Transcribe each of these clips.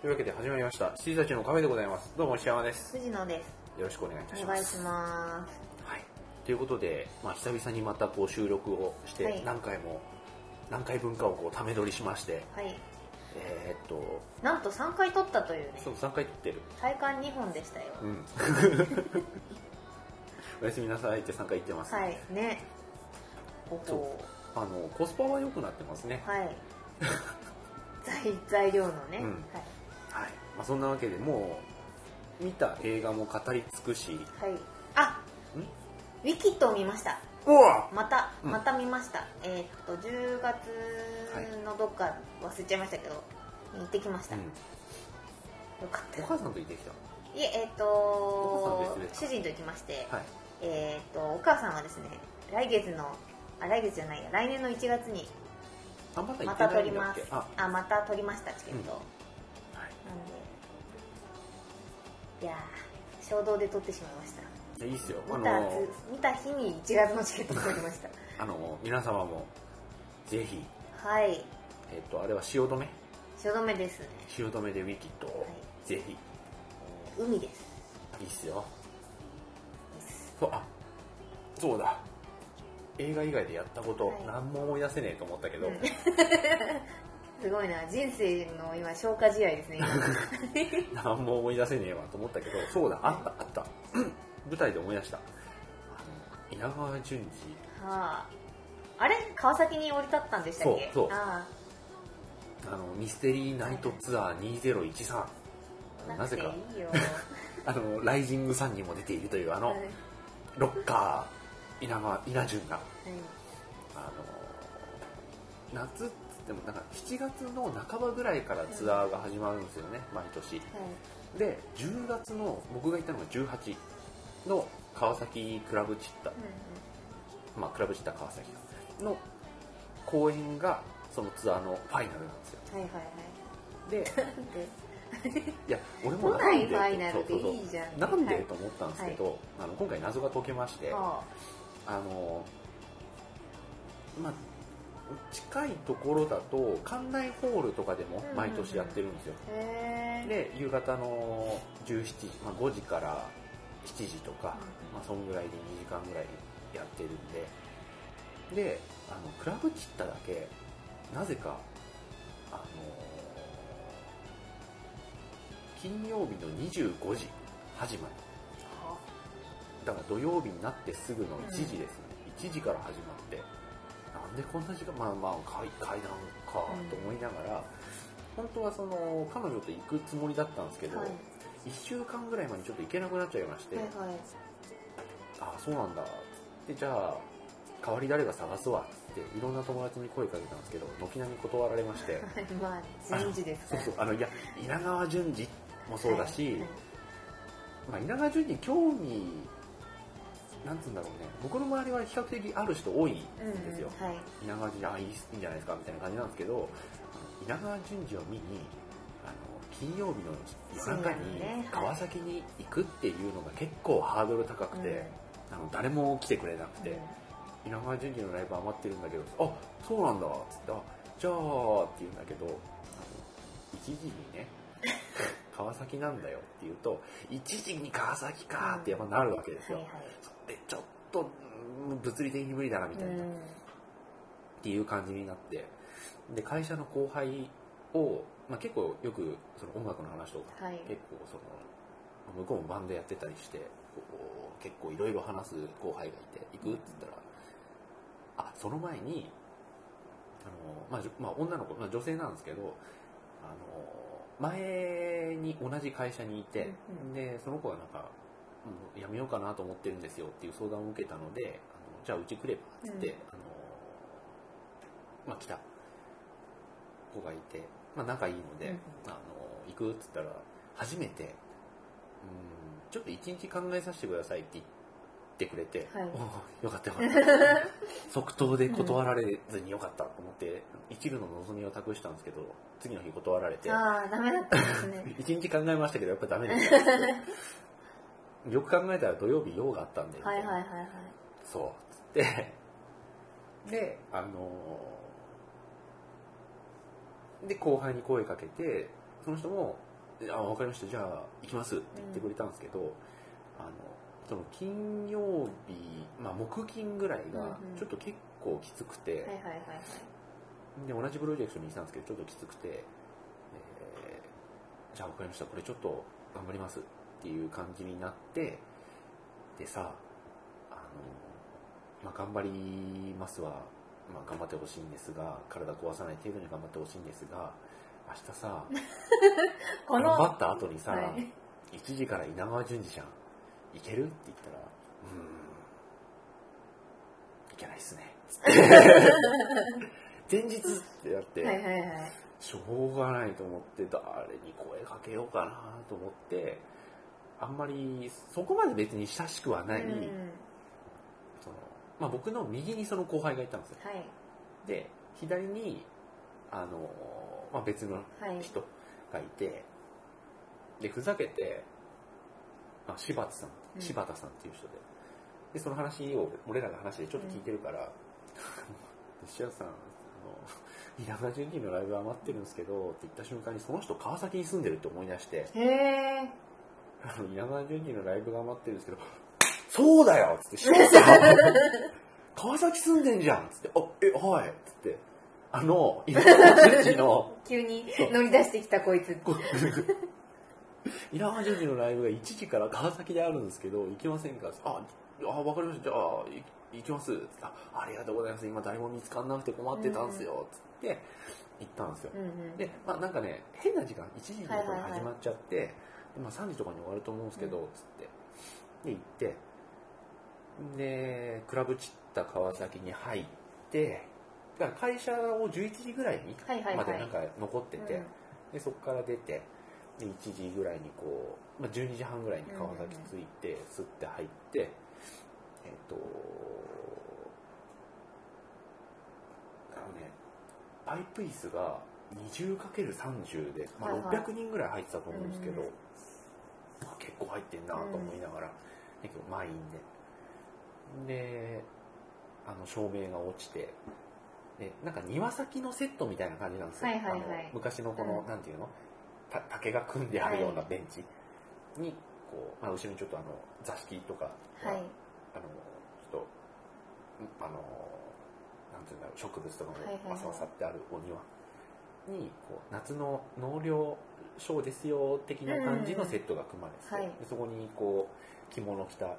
というわけで始まりました。七時たちのカフェでございます。どうも石山です。藤野です。よろしくお願いいたしお願います。しまはい。ということで、まあ久々にまたこう収録をして、はい何回も、何回分かをこうため撮りしまして、す。はい。えーっと、なんと3回撮ったというねそう、3回撮ってる。体感2本でしたよ。うん。おやすみなさいって3回言ってます、はい、ね。ほそうほあの、コスパは良くなってますね。はい。材材料のね、うんはい。はい。まあそんなわけでもう、見た映画も語り尽くし、はい。あウィキッドを見ました。うわまた、うんまた見ました。えーっと、10月のどっか忘れちゃいましたけど、行ってきました。うん。よかったお。母さんと行ってきた？いえ、えーっお父さんと主人と行きまして、はい。えーっと、お母さんはですね、来月の、あ、来月じゃないや、来年の1月にあ、まだ行まってた取りますないんだっけ？あ、あ、また取りました、チケット。いやー、衝動で取ってしまいました。いやいいっすよ。あ見たの、見た日に1月のチケット取りました。あの、皆様も、ぜひ、はい。えっと、あれは汐留？汐留ですね。汐留でウィキッドを、ぜひ、海です。いいっすよ。そう、あ、そうだ。映画以外でやったこと、はい何も思い出せねえと思ったけど、うんすごいな、人生の今、消化試合ですね。今 何も思い出せねえわと思ったけど、そうだ、あった、あった。舞台で思い出した。あの、稲川淳二、はあ。あれ？川崎に降り立ったんでしたっけ？そうそうああの、ミステリーナイトツアー2013。あ。なぜか。あの、ライジングサンにも出ているという、あのはい、ロッカー、稲川、稲淳が、あの、夏っつっても、なんか7月の半ばぐらいからツアーが始まるんですよね、毎年。はい。で、10月の、僕が行ったのが18の川崎クラブチッタ、まあ、クラブチッタ川崎の公演が、そのツアーのファイナルなんですよ。はいはいはい。で、で？いや、俺も都なんで？なんで、はいと思ったんですけど、あの今回謎が解けまして、はあの、まあ、近いところだと、館内ホールとかでも毎年やってるんですよ。あへえ。で、夕方の17時、まあ、5時から7時とか、まあ、そんぐらいで2時間ぐらいやってるんで、で、あの、クラブチッタだけ、なぜか、あの金曜日の25時始まり。はだから土曜日になってすぐの1時ですね。1時から始まって、なんでこんな時間、まあまあ階階段かと思いながら、本当はその、彼女と行くつもりだったんですけど、はい1週間ぐらい前にちょっと行けなくなっちゃいまして、はいはい。ああ、そうなんだ。で、じゃあ、代わり誰が探すわって、いろんな友達に声かけたんですけど、軒並み断られまして、まあ、人事です。そうそう、あの、いや、稲川淳二もそうだし、はいまあ、稲川淳二興味、なんつうんだろうね、僕の周りは比較的ある人多いんですよ。うんうんはい。稲川淳二、あ、いいんじゃないですかみたいな感じなんですけど、稲川淳二を見に、あの、金曜日の夜中に川崎に行くっていうのが結構ハードル高くて、あの誰も来てくれなくて、稲川淳二のライブ余ってるんだけど、あ、そうなんだ、つって、あ、じゃあ、って言うんだけど、あの、1時にね、川崎なんだよって言うと、1時に川崎かってやっぱなるわけですよ。はいはい。で、ちょっと、うん物理的に無理だなみたいな、っうんていう感じになって、で、会社の後輩を、まあ結構よくその音楽の話とか、はい。結構その、向こうもバンドやってたりして、結構いろいろ話す後輩がいて、行くって言ったら、あ、その前に、あの、まあ、まあ、女の子、まあ、女性なんですけど、あの、前に同じ会社にいて、で、その子がなんか、もう辞めようかなと思ってるんですよっていう相談を受けたので、あのじゃあうち来れば、つって、うん。あの、まあ、来た子がいて、まあ、仲いいので、うんあの、行くっつったら、初めて、うん、ちょっと一日考えさせてくださいって言ってくれて、はいおよかったよかった。即答で断られずによかったと思って、一縷の望みを託したんですけど、次の日断られて、ああ、ダメだったんですね。一日考えましたけど、やっぱダメでした。よく考えたら土曜日用があったんで、はいはいはいはい。そう、つって、で、あので後輩に声かけてその人も「あ分かりましたじゃあ行きます」って言ってくれたんですけど、あのその金曜日、まあ、木金ぐらいがちょっと結構きつくて、で同じプロジェクトにいたんですけどちょっときつくて、えーじゃあ分かりました。これちょっと頑張りますっていう感じになってでさあの、まあ、頑張りますは、まあ、頑張ってほしいんですが体壊さない程度に頑張ってほしいんですが明日さ 頑張った後にさ、はい。1時から稲川淳二じゃんいける？って言ったらうーん。いけないっすね。前日ってやって、はいはいはい。しょうがないと思って誰に声かけようかなと思ってあんまりそこまで別に親しくはない、うん。そのまあ、僕の右にその後輩がいたんですよ。はい。で左にあの、まあ、別のはい。人がいてでふざけて、まあ、柴田さん。うん。柴田さんっていう人で。でその話を俺らの話でちょっと聞いてるから「石田さんあの稲川淳二のライブ余ってるんですけど」って言った瞬間にその人川崎に住んでるって思い出して。へえ「あの稲川淳二のライブが余ってるんですけど そうだよ!」っつって柴田さん川崎住んでんじゃん!」っつって「あえはい」っつってあの 稲川淳二の急に乗り出してきたこいつ稲川淳二のライブが1時から川崎であるんですけど行きませんか？ああ分かりました。じゃあい行きます。つってあありがとうございます。今誰も見つかんなくて困ってたんですよ。つって行ったんですよ。うんうん。でまあなんかね変な時間1時とかにはいはいはい。始まっちゃって、でまあ、3時とかに終わると思うんですけど、うん。つって。で行って。でクラブチッタ川崎に入ってだから会社を11時ぐらいにはいはいはい。までなんか残ってて、うんでそこから出てで1時ぐらいにこう、まあ、12時半ぐらいに川崎着いて、すって入ってえっ、とあのねパイプ椅子が 20×30 で、まあ、はいはい。600人ぐらい入ってたと思うんですけど、うん。まあ、結構入ってんなと思いながら、結構満員で。であの照明が落ちてでなんか庭先のセットみたいな感じなんですよ、はいはいはい。あの昔のこの、うん。なんていうの？た竹が組んであるようなはい。ベンチ？にこう、まあ、後ろにちょっとあの座敷とかが、はい。あのちょっとあのなんていうんだろう植物とかもわさわさってあるお庭にこう夏の納涼ショーですよ的な感じのセットが組まれてて、はい。でそこにこう着物着たあの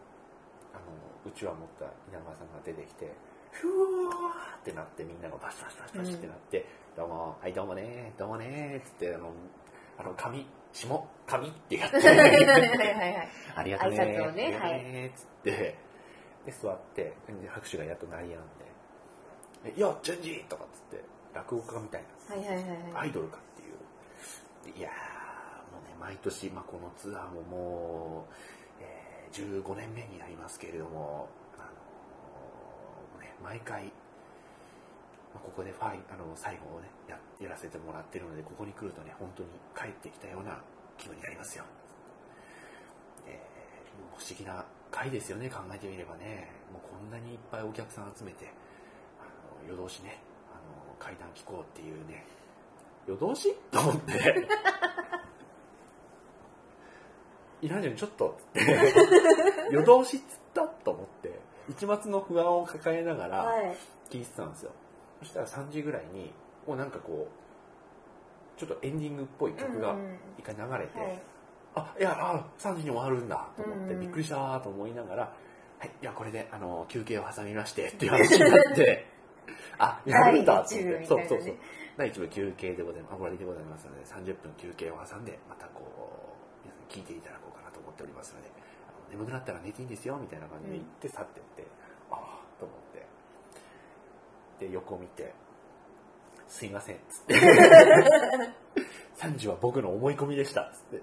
うちわ持った稲川さんが出てきてふわーってなってみんながバシバシバシバシってなって「どうもはいどうもねどうもね」っつってあのあの髪下髪ってやって。はいはいはいはい。ありがとうね。挨拶をねありがとうねっつって。で座ってで拍手がやっと鳴りやんで「でいやチェンジ!」とかっつって落語家みたいな。はいはいはいはい。アイドルかっていう。でいやーもうね毎年、まあ、このツアーももう、えー15年目になりますけれども、あのーね、毎回、まあここでファイあの最後をねややらせてもらってるのでここに来るとね本当に帰ってきたような気分になりますよ、えー不思議な回ですよね考えてみればね。もうこんなにいっぱいお客さん集めてあの夜通しねあの階段聞こうっていうね。夜通し？と思って。いらんじゃんちょっと。っつって夜通しっつった？と思って。一末の不安を抱えながらはい。聞いてたんですよそしたら3時ぐらいにもうなんかこうちょっとエンディングっぽい曲がうんうん。一回流れて、はい。あいやあ3時に終わるんだと思って、うんびっくりしたと思いながらはいいやこれであの休憩を挟みまして っていう話になってあやるんだって第一部みたいなね。そうそうそう。第一部休憩でございます。あ終わりでございますので30分休憩を挟んでまたこう皆さん聞いていただこうかなと思っておりますので眠くなったら寝ていいんですよみたいな感じで言って去ってって、ああと思ってで横を見て「すいません」っつって「3時は僕の思い込みでした」っつって。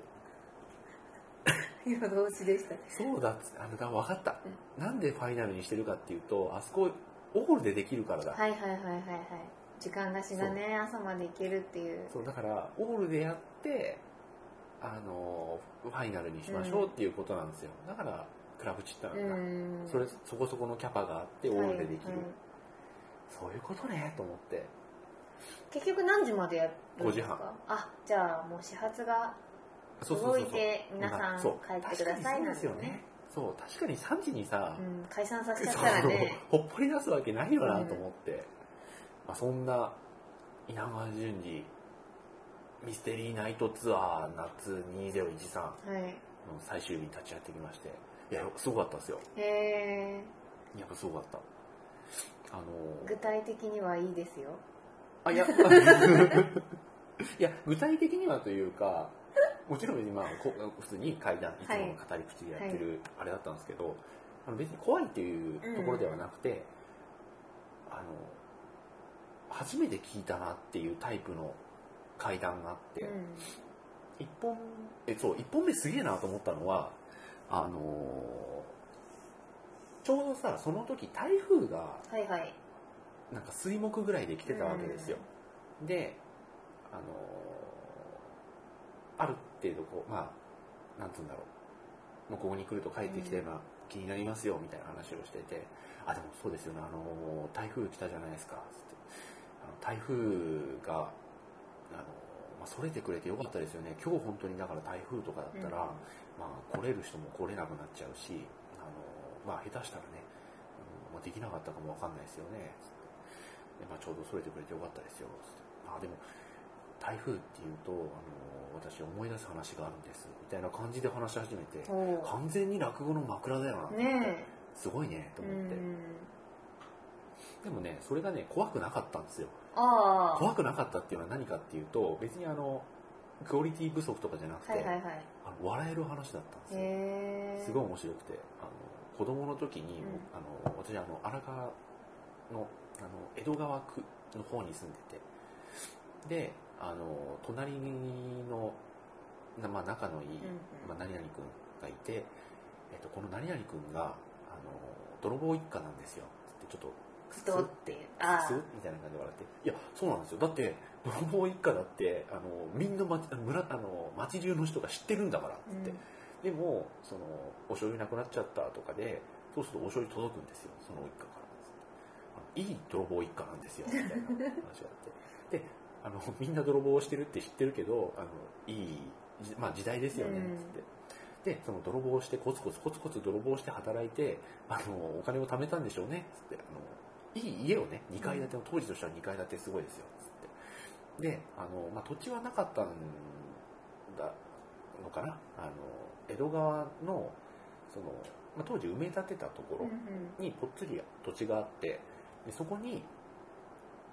夜通しでしたそうだっつって。あのだ分かった、なんでファイナルにしてるかっていうとあそこオールでできるからだ、はいはいはいはいはい。時間なしがね。朝まで行けるっていう。そうだからオールでやってあのファイナルにしましょうっていうことなんですよ、だからクラブチッタうな。んだ、ん。それそこそこのキャパがあってオールでできる、はいはいそういうことねと思って。結局何時までやるんです5時半。かあじゃあもう始発がそうそうそうそう。動いて皆さん帰ってください確かにそうですよね。そう。確かに3時にさ、うん、解散させちゃったらね ほっぽり出すわけないよなと思って、まあ、そんな稲川淳二ミステリーナイトツアー夏2013はい。の最終日に立ち会ってきまして。いやすごかったですよ。へえやっぱすごかったあの具体的にはいいですよ。あいや。いや具体的にはというかもちろん別にまあこ普通に階段いつもの語り口でやってるあれだったんですけど、あの別に怖いっていうところではなくて、あの初めて聞いたなっていうタイプの階段があって、うん。一本えそう一本目すげえなと思ったのはあのちょうどさその時台風がはいはい。なんか水木ぐらいで来てたわけですよ、であのある程度こうまあなんつうんだろう。もうここに来ると帰ってきたような気になりますよみたいな話をしててあでもそうですよね。あの台風来たじゃないですか。つって。あの台風があの、まあ、それてくれてよかったですよね。今日本当にだから台風とかだったら、うん。まあ、来れる人も来れなくなっちゃうしまあ、下手したらね、うんまあ、できなかったかもわかんないですよね。で、まあ、ちょうどそれてくれてよかったですよ。つって。あでも台風っていうとあの私思い出す話があるんです。みたいな感じで話し始めてお完全に落語の枕だよな、ねすごいねと思って、んでもねそれがね怖くなかったんですよ。怖くなかったっていうのは何かっていうと別にあのクオリティ不足とかじゃなくて、はいはいはい。あの笑える話だったんですよ。すごい面白くてあの子供の時に、うん。あの私あの荒川のあの江戸川区の方に住んでて。であの隣の、なまあ、仲のいい、うんまあ、何々君がいて、えっと、この何々君があの泥棒一家なんですよ。つってちょっとストってあすみたいな感じで笑って。いやそうなんですよ。だって泥棒一家だってあのみんな町村あの町中の人が知ってるんだからっつって、でもそのお醤油なくなっちゃったとかでそうするとお醤油届くんですよ。その一家から。いい泥棒一家なんですよみたいな話があって。であのみんな泥棒をしてるって知ってるけどあのいい、じまあ、時代ですよねうん。っつって、でその泥棒をしてコツコツコツコツ泥棒して働いてあのお金を貯めたんでしょうねっつって。あのいい家をね2階建ての当時としては2階建てすごいですよっつって。であの、まあ、土地はなかったんだのかな。あの江戸川のその、まあ、当時埋め立てたところうんうん。にぽっつり土地があってでそこに、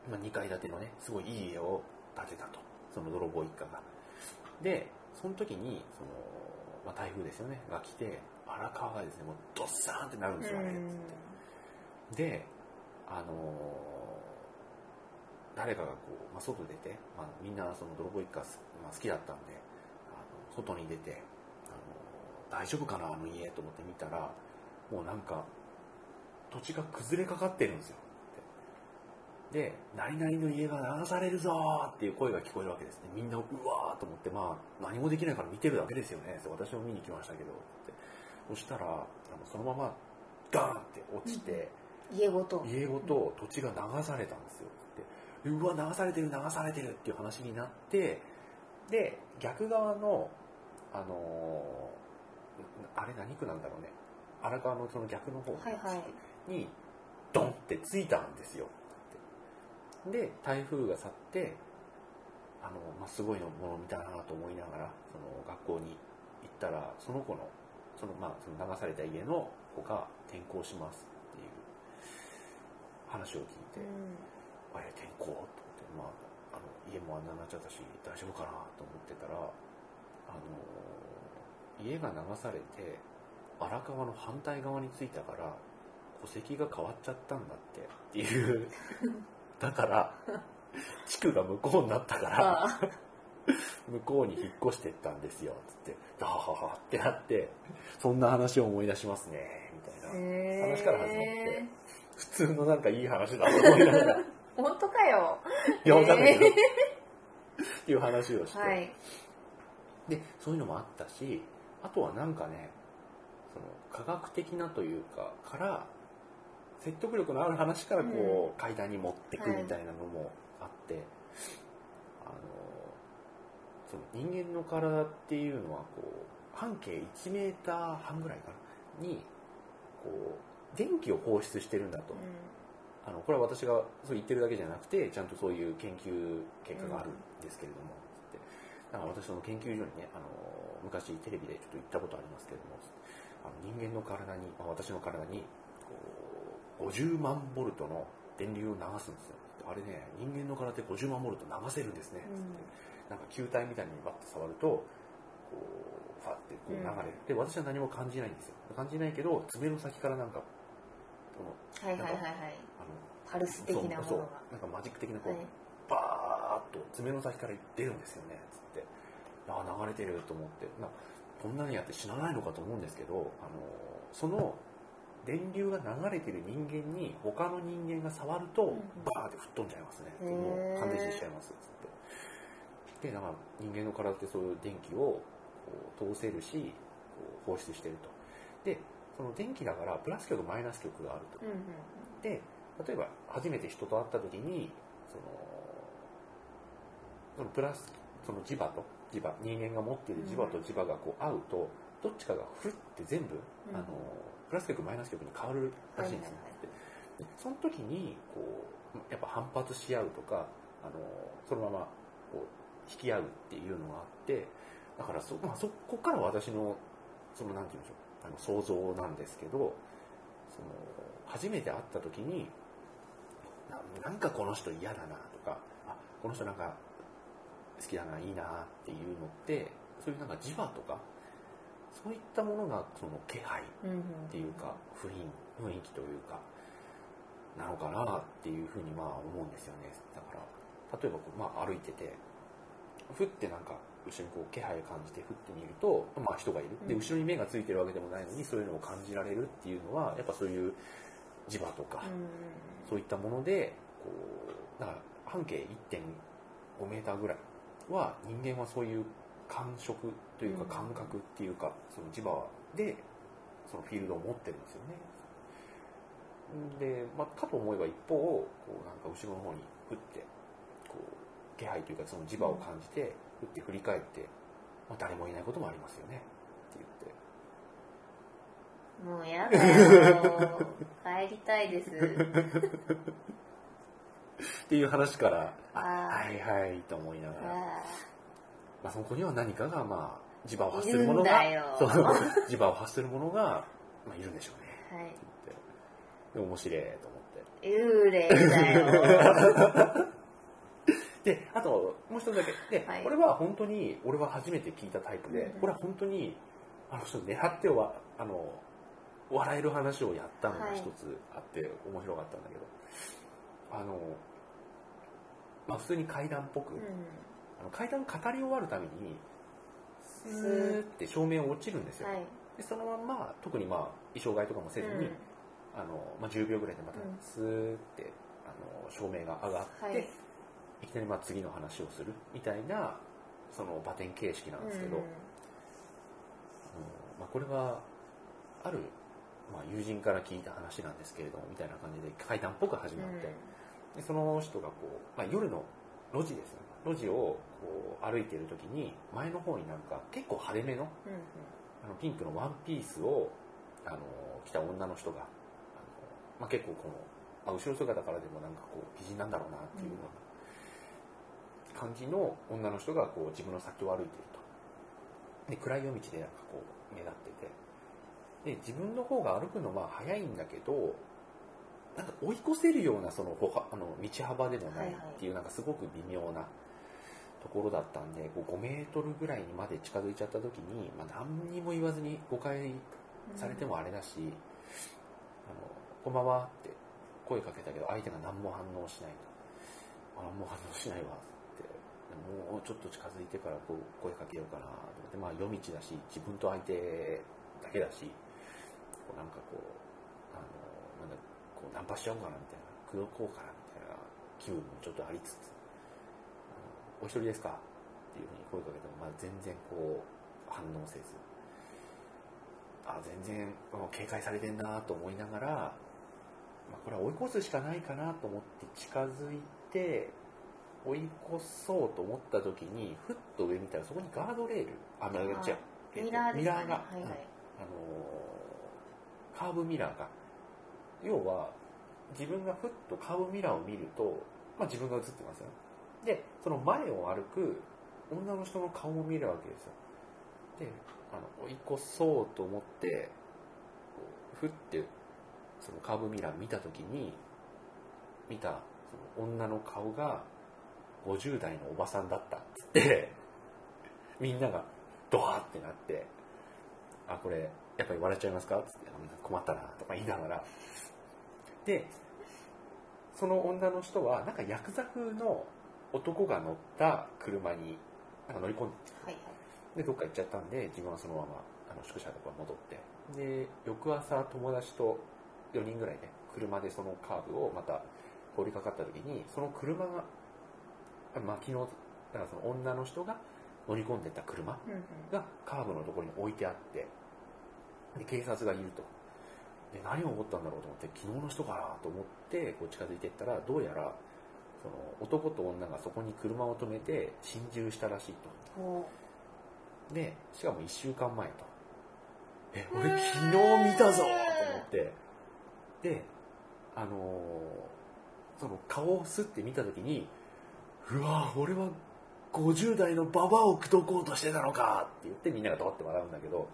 まあ、2階建てのねすごいいい家を建てたと。その泥棒一家が。でその時にその、まあ、台風ですよねが来て荒川がですねもうドッサーンってなるんですよあれつって。であのー誰かがこう、まあ、外出て、まあ、みんなその泥棒一家す、まあ、好きだったんであの外に出て、大丈夫かなあの家と思って見たらもうなんか土地が崩れかかってるんですよ。で「何々の家が流されるぞ!」っていう声が聞こえるわけですね。みんなうわーと思ってまあ何もできないから見てるだけですよね。そう私も見に来ましたけどって。そしたらあのそのままガーンって落ちて、家ごと。家ごと土地が流されたんですよ。って。うわ流されてる流されてるっていう話になってで逆側のあのーあれ何区なんだろうね。荒川のその逆の方はいはい。にドンってついたんですよ。で台風が去ってあの、まあ、すごいのものを見たなと思いながらその学校に行ったらその子のその,、まあ、その流された家の子が転校しますっていう話を聞いて、あれ転校？と思って、まあ、あの家もあんなになっちゃったし大丈夫かなと思ってたらあの家が流されて荒川の反対側に着いたから戸籍が変わっちゃったんだってっていう。だから地区が向こうになったからあ向こうに引っ越してったんですよつって。ダハハハってなってそんな話を思い出しますねみたいな。へ話から始まって普通のなんかいい話だと思いながら。い 本当かよ。やわかんないけど。っていう話をして、はい。でそういうのもあったしあとはなんかねその科学的なというかから説得力のある話からこう、階段に持ってくみたいなのもあって、はい、あのその人間の体っていうのはこう半径1メーター半ぐらいかな？にこう電気を放出してるんだと、うん、あのこれは私がそう言ってるだけじゃなくてちゃんとそういう研究結果があるんですけれども、だから私その研究所にねあの昔テレビでちょっと行ったことありますけれどもあの人間の体に、まあ、私の体にこう50万ボルトの電流を流すんですよ。あれね人間の体って50万ボルト流せるんですね、つって。なんか球体みたいにバッと触るとこうファってこう流れる、で私は何も感じないんですよ。感じないけど爪の先からなんかこのはいはいはいはい。あのパルス的なもそうのがなんかマジック的なこう、はいと爪の先から出るんですよねつって。ああ流れてると思って。なこんなにやって死なないのかと思うんですけどあのその電流が流れてる人間に他の人間が触るとうんバーって吹っ飛んじゃいますね、へー。もう感電死しちゃいますつって。でだから人間の体ってそういう電気をこう通せるし放出してると。でその電気だからプラス極マイナス極があると。うんうん。で例えば初めて人と会った時にそのそのプラスその磁場と磁場人間が持っている磁場と磁場がこう合うとどっちかがふって全部、うん。あのプラス極マイナス極に変わるらしいんですよ、はい。でその時にこうやっぱ反発し合うとかあのそのままこう引き合うっていうのがあってだからそ,、まあ、そこから私のそのなんて言うんでしょうあの想像なんですけどその初めて会った時にななんかこの人嫌だなとかあこの人なんか好きだないいなっていうのってそういうなんか磁場とかそういったものがその気配っていうか雰囲雰囲気というかなのかなっていうふうにまあ思うんですよね。だから例えばこう、まあ、歩いててふってなんか後ろにこう気配を感じてふって見ると、まあ、人がいる。でうん。後ろに目がついてるわけでもないのにそういうのを感じられるっていうのはやっぱそういう磁場とか、うん。そういったものでこうだから半径1.5メーターぐらいは人間はそういう感触というかうん感覚っていうか、その磁場でそのフィールドを持ってるんですよね。で、まあ、かと思えば一方こうなんか後ろの方に振ってこう気配というかその磁場を感じて振って振り返って、まあ、誰もいないこともありますよねって言って。もうやだよ 帰りたいですっていう話から、はいはいと思いながら、あまあ、そこには何かが、まあ、磁場を発するものが磁場を発するものが、まあ、いるんでしょうね。ーはい。で面白いと思って。幽霊だよ。であともう一つだけ。で、はい。これは本当に俺は初めて聞いたタイプで、うん。これは本当にあの人狙ってはあの笑える話をやったのがはい。一つあって面白かったんだけど、あの、まあ、普通に階段っぽく、うあの階段語り終わるためにススーーって照明落ちるんですよ、んはい。でそのまんま特にまあ衣装替えとかもせずに、うん。あのまあ、10秒ぐらいでまたうん。スーってあの照明が上がって、はい。い、きなりまあ次の話をするみたいなそのバテン形式なんですけど、うん。あのまあ、これはある、まあ、友人から聞いた話なんですけれどもみたいな感じで階段っぽく始まって、でその人がこう、まあ、夜の路地ですよ路地をこう歩いている時に前の方になんか結構派手めのうんうん。あのピンクのワンピースをあの着た女の人があの、まあ、結構この、まあ、後ろ姿からでもなんかこう美人なんだろうなっていうような感じの女の人がこう自分の先を歩いていると。で暗い夜道でなんかこう目立ってて。で自分の方が歩くのは早いんだけどなんか追い越せるようなその他あの道幅でもないっていうなんかすごく微妙なところだったんでこう5メートルぐらいにまで近づいちゃった時に、まあ、何にも言わずに誤解されてもあれだし「あのこんばんは」って声かけたけど相手が何も反応しないと「あ何も反応しないわ」って。もうちょっと近づいてからこう声かけようかなと思ってまあ夜道だし自分と相手だけだしこうなんかこうこうナンパしちゃおうかなみたいな口説こうかなみたいな気分もちょっとありつつお一人ですかっていうふうに声かけても、まあ、全然こう反応せず。あ全然警戒されてんなと思いながら、まあ、これは追い越すしかないかなと思って近づいて追い越そうと思った時にふっと上見たらそこにガードレールあ違う、えっとミラーミラーが、はいはい。うん。あのーカーブミラーが要は自分がふっとカーブミラーを見ると、まあ、自分が映ってますよでその前を歩く女の人の顔を見るわけですよであの追い越そうと思ってふってそのカーブミラー見た時に見たその女の顔が50代のおばさんだったっつって みんながドワーってなって「あこれやっぱり笑っちゃいますか?」っつって「困ったな」とか言いながらでその女の人はなんかヤクザ風の男が乗った車になんか乗り込んではい。はいでどっか行っちゃったんで自分はそのままあの宿舎とか戻ってで翌朝友達と4人ぐらいで車でそのカーブをまた通りかかった時にその車があまあ昨日だからその女の人が乗り込んでた車がカーブのところに置いてあってで警察がいるとで何を思ったんだろうと思って昨日の人かなと思ってこう近づいていったらどうやらその男と女がそこに車を止めて心中したらしいと。ほでしかも1週間前と。え俺昨日見たぞ。と思って。であのーその顔をスッて見た時にうわ俺は50代のババアを口説こうとしてたのかって言ってみんながドって笑うんだけど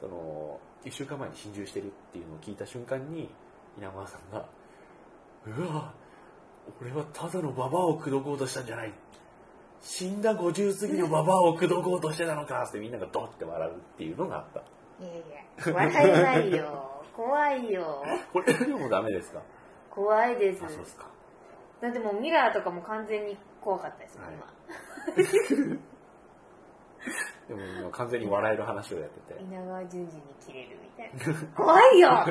その1週間前に心中してるっていうのを聞いた瞬間に稲川さんがうわ俺はただのババアを口説こうとしたんじゃない。死んだ50過ぎのババアを口説こうとしてたのかってみんながドって笑うっていうのがあった。ういやいや笑えないよ。怖いよ。これでもダメですか？怖いです。あそうですか。だってもうミラーとかも完全に怖かったですもんはい。今 でも今完全に笑える話をやってて。稲川淳二に切れるみたいな。怖いよ。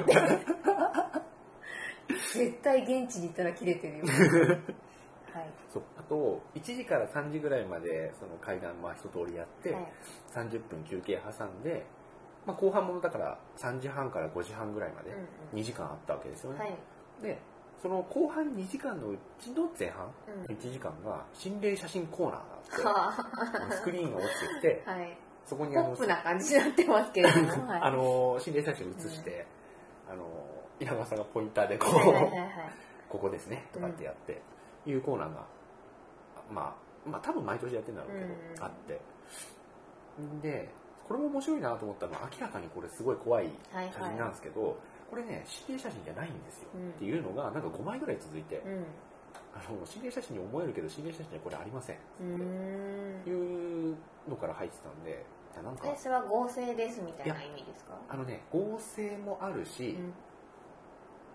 絶対現地に行ったら切れてるよ。はい。そう。あと1時から3時ぐらいまでその階段まあ一通りやって、はい。30分休憩挟んで、まあ、後半ものだから3時半から5時半ぐらいまでうん2時間あったわけですよね、はい。でその後半2時間のうちの前半うん。1時間が心霊写真コーナーがはあ。ってスクリーンが落ちてきてあはい。そこにあのポップな感じになってますけれども、はい、あの心霊写真を写して、あの稲川さんがポインターでこう、はいはいはいはい。ここですねとかってやって、いうコーナーがまあまあ多分毎年やってるんだろうけど、うん。あって。でこれも面白いなと思ったのは明らかにこれすごい怖いはい写真なんですけど、これね心霊写真じゃないんですよ、うん。っていうのがなんか5枚ぐらい続いて、うん。あの心霊写真に思えるけど心霊写真にはこれありません。うーん。いうのから入ってたんでなんかえそれは合成ですみたいな意味ですか？あのね合成もあるし、うん。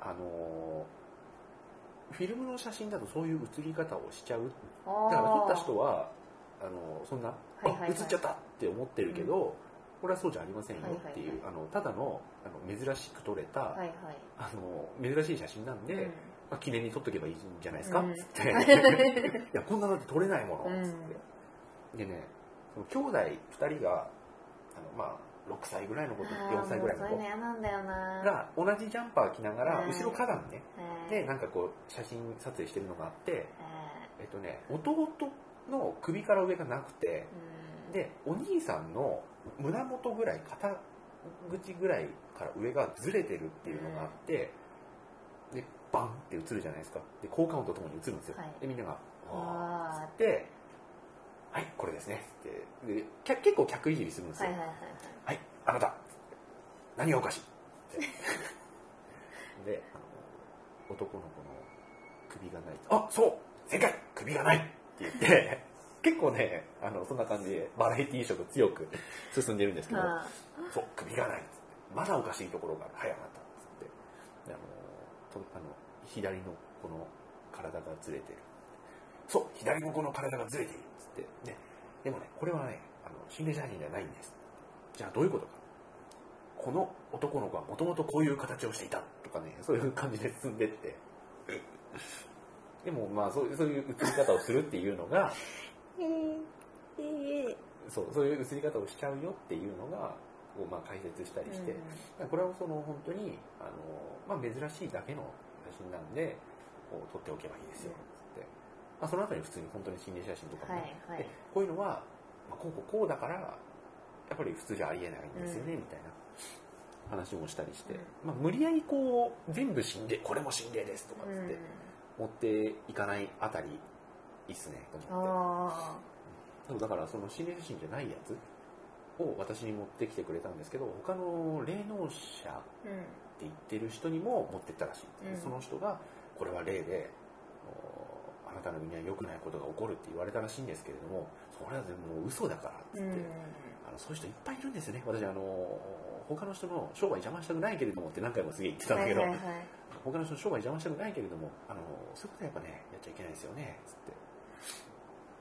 あのフィルムの写真だとそういう写り方をしちゃう。あだから撮ったー人はあのそんな、いはいはい。あ映っちゃったって思ってるけど、これはそうじゃありませんよはいはいはい。っていう、あのただのあの珍しく撮れた、はいはい。あの珍しい写真なんで、うん。まあ、記念に撮っとけばいいんじゃないですか、うん。つって。いやこんなのって撮れないもの、うんつって。でねその兄弟2人があのまあ6歳ぐらいの子と4歳ぐらいの子が同じジャンパー着ながらうん。後ろ花壇ね。はいでなんかこう写真撮影してるのがあってはえっとね弟の首から上がなくてでお兄さんの胸元ぐらい肩口ぐらいから上がずれてるっていうのがあって、でバンって映るじゃないですか。で効果音とともに映るんですよ、はい。でみんなが「わあー」っつって「はいこれですね」って。で結構客いじりするんですよ。ーはいはいはい。はい、あなた何がおかしい？って。で男の子の首がないあそう正解首がないって言って結構ねあのそんな感じでバラエティー色強く 進んでるんですけどあそう首がないっつってまだおかしいところがはいあなたっつってであのとあの左のこの体がずれてる。そう左のこの体がずれているっつってででもねこれはねあの心霊写真じゃないんですじゃあどういうことか。この男の子はもともとこういう形をしていたとかねそういう感じで進んでって。でもまあそういうそういう映り方をするっていうのがそうそういう映り方をしちゃうよっていうのがこうまあ解説したりして、これはその本当にあの、まあ、珍しいだけの写真なんでこう撮っておけばいいですよって。まあ、その後に普通に本当に心霊写真とかもね、はいはい。でこういうのは、まあ、こうこうこうだからやっぱり普通じゃありえないんですよね、みたいな話もしたりして、まあ、無理やりこう全部心霊これも心霊ですとかっつって持っていかないあたりいいっすねとうん、思ってあそうだからその心霊写真じゃないやつを私に持ってきてくれたんですけど他の霊能者って言ってる人にも持ってったらしい、うん。その人がこれは霊でおあなたの身には良くないことが起こるって言われたらしいんですけれどもそれはでも嘘だからっつって、うん。あのそういう人いっぱいいるんですよね私あの他の人の商売邪魔したくないけれどもって何回もすげえ言ってたんだけど、はいはいはい。他の人の商売邪魔したくないけれどもあのそういうことはやっぱねやっちゃいけないですよねつって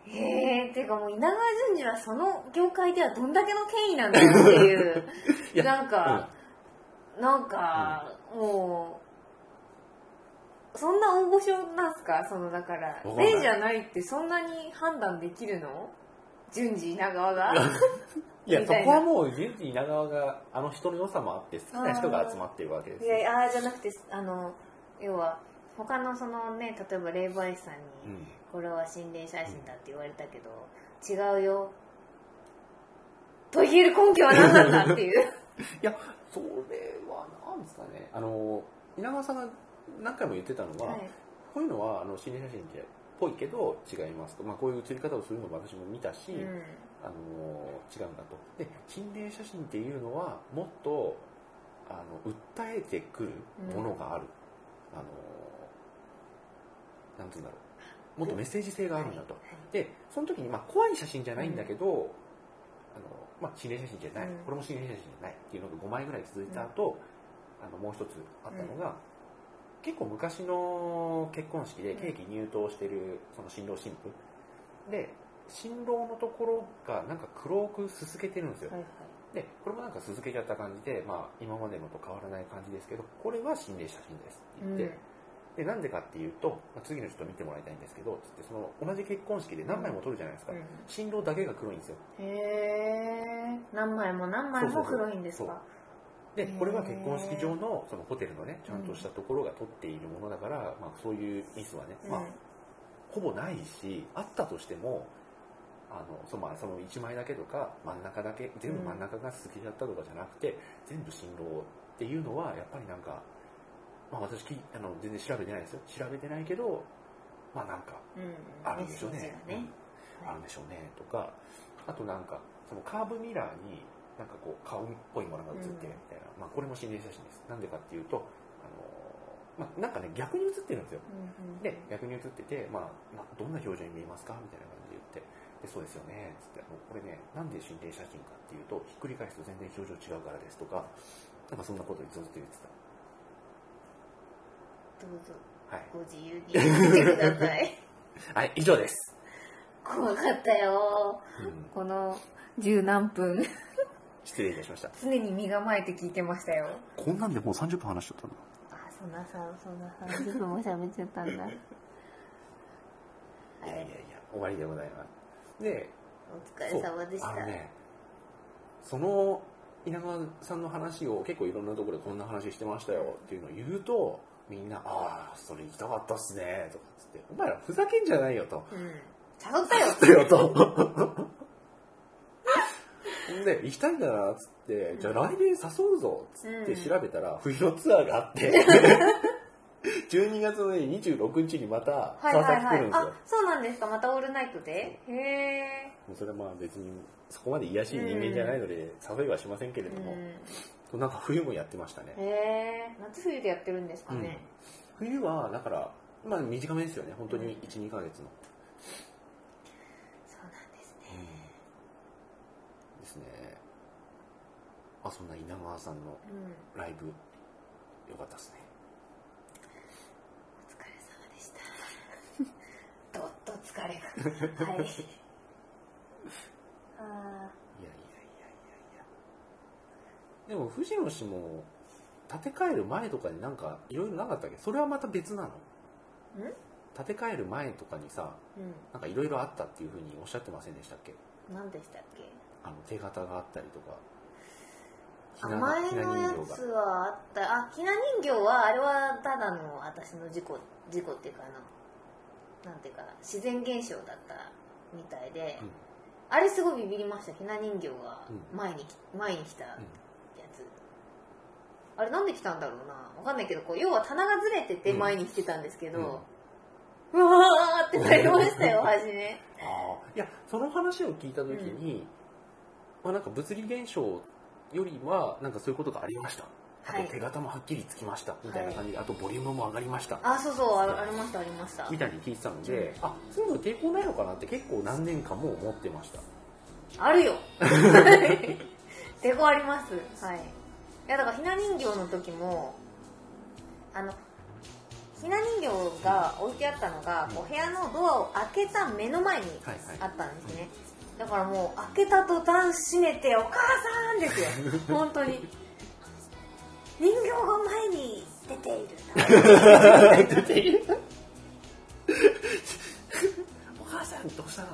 へえてかもう稲川淳二はその業界ではどんだけの権威なんだよっていう。いやなんか、なんか、もうそんな大御所なんすか？そのだから例じゃないってそんなに判断できるの？順次稲川が？いや そこはもう順次稲川があの人の良さもあって好きな人が集まってるわけですいよやああじゃなくてあの要は他のそのね例えば霊媒師さんに、うんこれは心霊写真だって言われたけど、違うよ。と言える根拠は何だったっていう。いやそれはなんですかね。あの稲川さんが何回も言ってたのは、はい。こういうのはあの心霊写真っぽいけど違いますと、まあ、こういう写り方をするのも私も見たし、うん。あの違うんだと。で心霊写真っていうのはもっとあの訴えてくるものがある、あのなんて言うんだろうもっとメッセージ性があるんだと、でその時に、まあ、怖い写真じゃないんだけど、あのまあ、心霊写真じゃない、うん。これも心霊写真じゃないっていうのが5枚ぐらい続いた後、あのもう一つあったのが、結構昔の結婚式でケーキ入刀してるその新郎新婦。で新郎のところがなんか黒くすすけてるんですよ、はいはい。でこれもなんかすすけちゃった感じで、まあ、今までのと変わらない感じですけどこれは心霊写真ですって言って、でなんでかっていうと、まあ、次の人見てもらいたいんですけどつってその同じ結婚式で何枚も撮るじゃないですか、うん。新郎だけが黒いんですよ。へえ何枚も何枚も黒いんですか？でこれは結婚式場のそのホテルのねちゃんとしたところが撮っているものだから、まあ、そういうミスはね、まあ、ほぼないしあったとしてもあのそ,、まあ、その1枚だけとか真ん中だけ全部真ん中がすすけちゃったとかじゃなくて、全部新郎っていうのはやっぱりなんか、まあ、私きあの全然調べてないですよ。調べてないけどまあなんかうん、うん、あるんでしょうね。メッセージがね、うん。あるんでしょうねとか。あとなんかそのカーブミラーになんかこう顔っぽいものが映ってるみたいな、まあ、これも心霊写真です。なんでかっていうとあの、まあ、なんかね逆に映ってるんですよ。うんうんで逆に映ってて、まあ、まあどんな表情に見えますかみたいな感じで言ってでそうですよねつって。あのこれねなんで心霊写真かっていうとひっくり返すと全然表情違うからですとかなんかそんなことずっと言ってどうぞ。たはい、ご自由に。てください。はい、以上です、怖かったよ。うん、この十何分。失礼いたしました。常に身構えて聞いてましたよ。こんなんでもう30分話しちゃったんだあそんなさそんな30分も喋っちゃったんだ。は いいやいやいや終わりでございます。でお疲れ様でした。そうあのねその稲川さんの話を結構いろんなところでこんな話してましたよっていうのを言うとみんな「ああそれ行きたかったっすね」とかっつって「お前らふざけんじゃないよ」と。うん。誘ったよ「だよ」と。で行きたいんだなっつって「じゃあ来年誘うぞ」っつってうん。調べたら冬のツアーがあって12月のね26日にまたはい川はいはい。崎来るんですよ。あそうなんですか。またオールナイトで？へえそれはまあ別にそこまで癒やしい人間じゃないので誘いはしませんけれども、なん。か冬もやってましたね、へえ夏冬でやってるんですかね、うん。冬はだからまあ短めですよね。本当に12ヶ月の、そうなんですね。ですね。あそんな稲川さんのうん。ライブよかったですねお疲れ様でしたどっと疲れが はい。あいやいやいやいやいや。でも藤野氏も建て替える前とかになんかいろいろなかったっけ？それはまた別なの？ーん？建て替える前とかにさうなんかいろいろあったっていうふうにおっしゃってませんでしたっけ？ん何でしたっけ？あの手形があったりとか。あひなひな前のや人形がつはあった。あひな人形はあれはただの私の事故事故っていうかあのなんていうかな自然現象だったみたいで、うん。あれすごいビビりましたひな人形が。うん。前にき、前に来たやつ。あれなんで来たんだろうな。わかんないけどこう要は棚がずれててうん。前に来てたんですけど、うわーってなりましたよ 初め。ああいやその話を聞いた時に、まあなんか物理現象よりはなんかそういうことがありましたあはい。と手形もはっきりつきましたみたいな感じで、あとボリュームも上がりました。あそうそうあありましたありました。みたいに聞いてたので、あそういうの抵抗ないのかなって結構何年間も思ってました。あるよ。抵抗あります。はい。いやだからひな人形の時もあのひな人形が置いてあったのが、こう部屋のドアを開けた目の前にはいはい。あったんですね、だからもう開けた途端閉めてお母さんですよ。本当に人形が前に出ている。出ている。お母さんどうしたの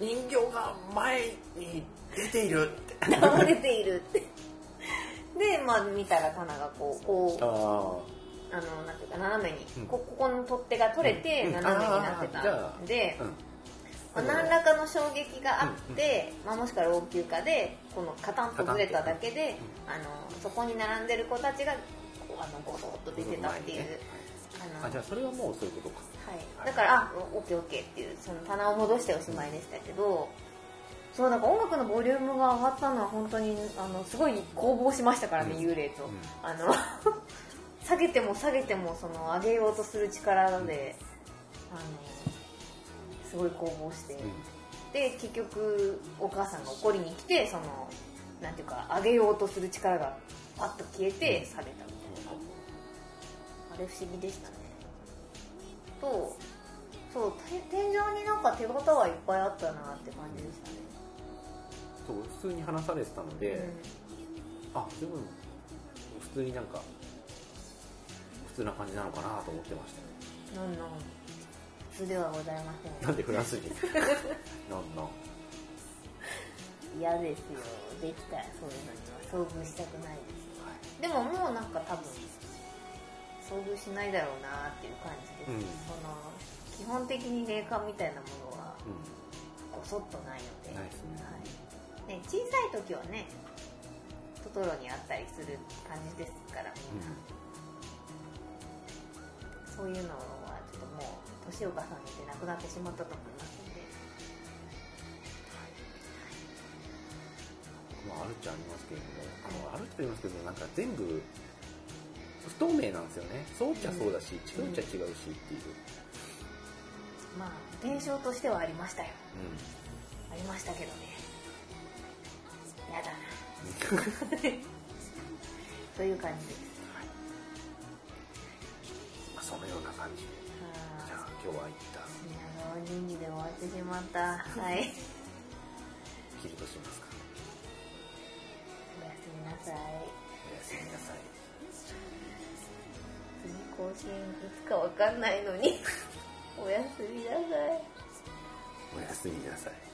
人形が前に出ている。って倒れているって。でまあ見たら棚がこうこうああのなんていうか斜めに、うん。こここの取っ手が取れてうん。斜めになってた。んであ、うん。まあ何らかの衝撃があって、まあ、もしくは老朽化でこのカタンとずれただけで、あのそこに並んでる子たちがこうあのゴソッと出てたっていう、あの。あじゃあそれはもうそういうことか。はい、だからあオッケーオッケーっていうその棚を戻しておしまいでしたけどそうなんか音楽のボリュームが上がったのは本当にあのすごい攻防しましたからね、うん。幽霊と、うん。あの 下げても下げてもその上げようとする力で、あのすごい攻防して、うんで結局お母さんが怒りに来てそのなんていうか上げようとする力がパッと消えて下げたみたいな、あれ不思議でしたね。とそうて天井になんか手形はいっぱいあったなって感じでしたね、そう普通に話されてたので、あでも普通になんか普通な感じなのかなと思ってました。うん、なんなん？普通ではございません。なんでフランス人 なんなん？嫌ですよ。できたらそういうのには遭遇したくないです。でももうなんか多分遭遇しないだろうなっていう感じです、うん。その基本的に霊感みたいなものはうごそっとないので。ないですね。はい。ね、小さい時はねトトロにあったりする感じですからみんな、そういうのはちょっともう年を重ねてなくなってしまったと思いますのでまあ、あるっちゃありますけれども、あのあるっちゃありますけど、なんか全部不透明なんですよね。そうっちゃそうだし、違うっちゃ違うしっていう。まあ現象としてはありましたよ。うありましたけどね。やだな。ん。という感じです。まあ、そのような感じ今日は一旦、ー皆川人事で終わってしまったはいとしますか。おやすみなさいおやすみなさい。次更新いつかわかんないのにおやすみなさいおやすみなさい。